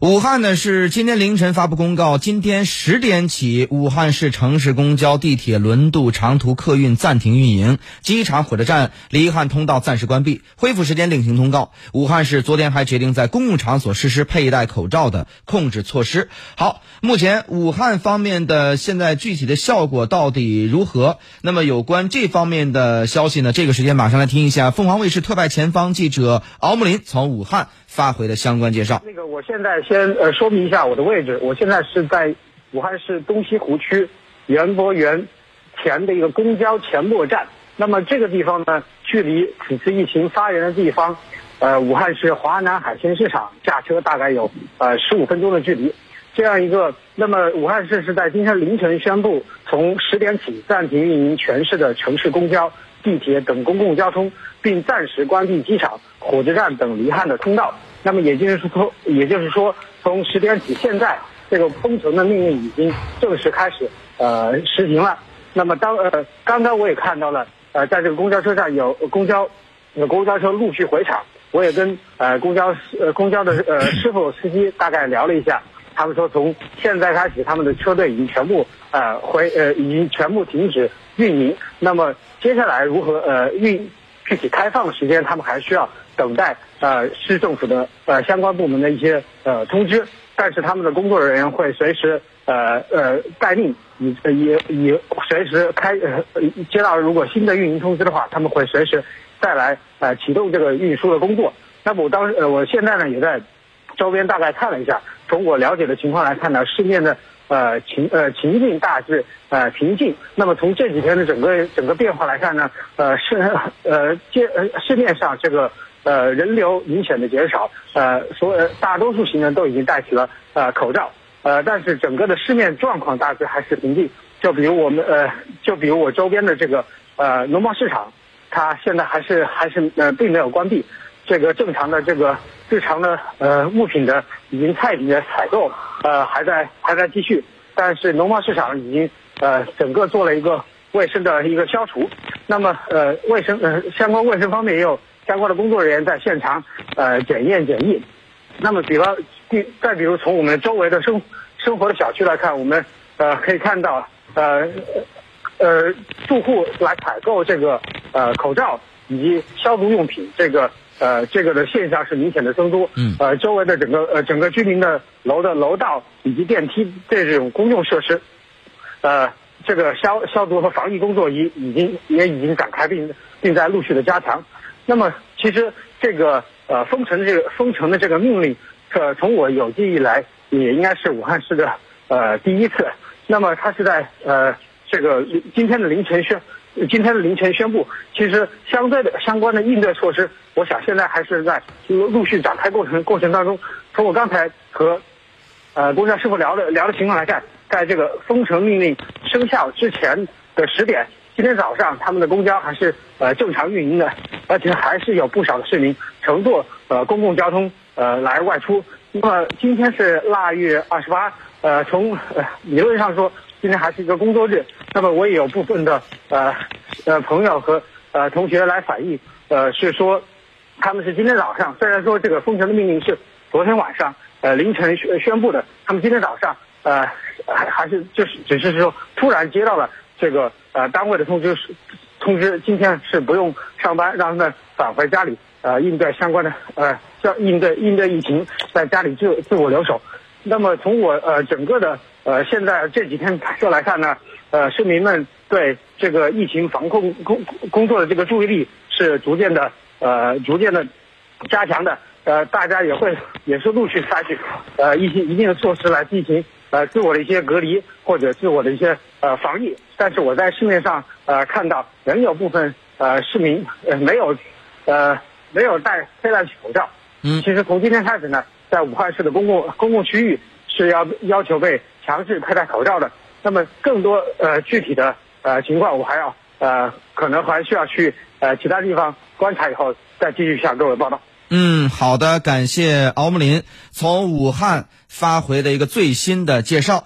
武汉呢是今天凌晨发布公告，今天十点起，武汉市城市公交、地铁、轮渡、长途客运暂停运营，机场、火车站、离汉通道暂时关闭，恢复时间另行通告。武汉市昨天还决定在公共场所实施佩戴口罩的控制措施。好，目前武汉方面的现在具体的效果到底如何？那么有关这方面的消息呢？这个时间马上来听一下凤凰卫视特派前方记者敖木林从武汉发回的相关介绍。那个，我现在。先呃说明一下我的位置，我现在是在武汉市东西湖区园博园前的一个公交前末站。那么这个地方呢，距离此次疫情发源的地方，呃，武汉市华南海鲜市场驾车大概有呃十五分钟的距离。这样一个，那么武汉市是在今天凌晨宣布，从十点起暂停运营全市的城市公交、地铁等公共交通，并暂时关闭机场、火车站等离汉的通道。那么也就是说，也就是说，从十点起，现在这个封城的命令已经正式开始呃实行了。那么当呃刚刚我也看到了呃在这个公交车站有公交有公交车陆续回厂，我也跟呃公交呃公交的呃师傅司机大概聊了一下，他们说从现在开始他们的车队已经全部呃回呃已经全部停止运营。那么接下来如何呃运具体开放的时间，他们还需要。等待呃市政府的呃相关部门的一些呃通知，但是他们的工作人员会随时呃呃待命，以也也随时开呃接到如果新的运营通知的话，他们会随时再来呃启动这个运输的工作。那么我当时呃我现在呢也在周边大概看了一下，从我了解的情况来看呢，市面的呃情呃情境大致呃平静。那么从这几天的整个整个变化来看呢，呃市呃街呃市面上这个。呃，人流明显的减少，呃，所有大多数行人都已经戴起了呃口罩，呃，但是整个的市面状况大致还是平静。就比如我们呃，就比如我周边的这个呃农贸市场，它现在还是还是呃并没有关闭，这个正常的这个日常的呃物品的已经菜品的采购呃还在还在继续，但是农贸市场已经呃整个做了一个卫生的一个消除，那么呃卫生呃相关卫生方面也有。相关的工作人员在现场，呃，检验检疫。那么，比方，第再比如从我们周围的生生活的小区来看，我们呃可以看到，呃呃，住户来采购这个呃口罩以及消毒用品，这个呃这个的现象是明显的增多。嗯。呃，周围的整个呃整个居民的楼的楼道以及电梯这种公用设施，呃，这个消消毒和防疫工作已已经也已经展开，并并在陆续的加强。那么，其实这个呃封城的这个封城的这个命令，呃，从我有记忆来，也应该是武汉市的呃第一次。那么，它是在呃这个今天的凌晨宣，今天的凌晨宣布。其实相对的相关的应对措施，我想现在还是在陆陆续展开过程过程当中。从我刚才和呃公交师傅聊的聊的情况来看，在这个封城命令生效之前的十点。今天早上，他们的公交还是呃正常运营的，而且还是有不少的市民乘坐呃公共交通呃来外出。那么今天是腊月二十八，呃，从呃理论上说，今天还是一个工作日。那么我也有部分的呃呃朋友和呃同学来反映，呃是说他们是今天早上，虽然说这个封城的命令是昨天晚上呃凌晨宣宣布的，他们今天早上呃还还是就是只是说突然接到了。这个呃单位的通知通知，今天是不用上班，让他们返回家里呃应对相关的呃要应对应对疫情，在家里自自我留守。那么从我呃整个的呃现在这几天感受来看呢，呃市民们对这个疫情防控工工作的这个注意力是逐渐的呃逐渐的加强的，呃大家也会也是陆续采取呃一些一定的措施来进行。呃，自我的一些隔离或者自我的一些呃防疫，但是我在市面上呃看到仍有部分呃市民呃没有呃没有戴佩戴口罩。嗯，其实从今天开始呢，在武汉市的公共公共区域是要要求被强制佩戴口罩的。那么更多呃具体的呃情况，我还要呃可能还需要去呃其他地方观察以后再继续向各位报道。嗯，好的，感谢敖木林从武汉发回的一个最新的介绍。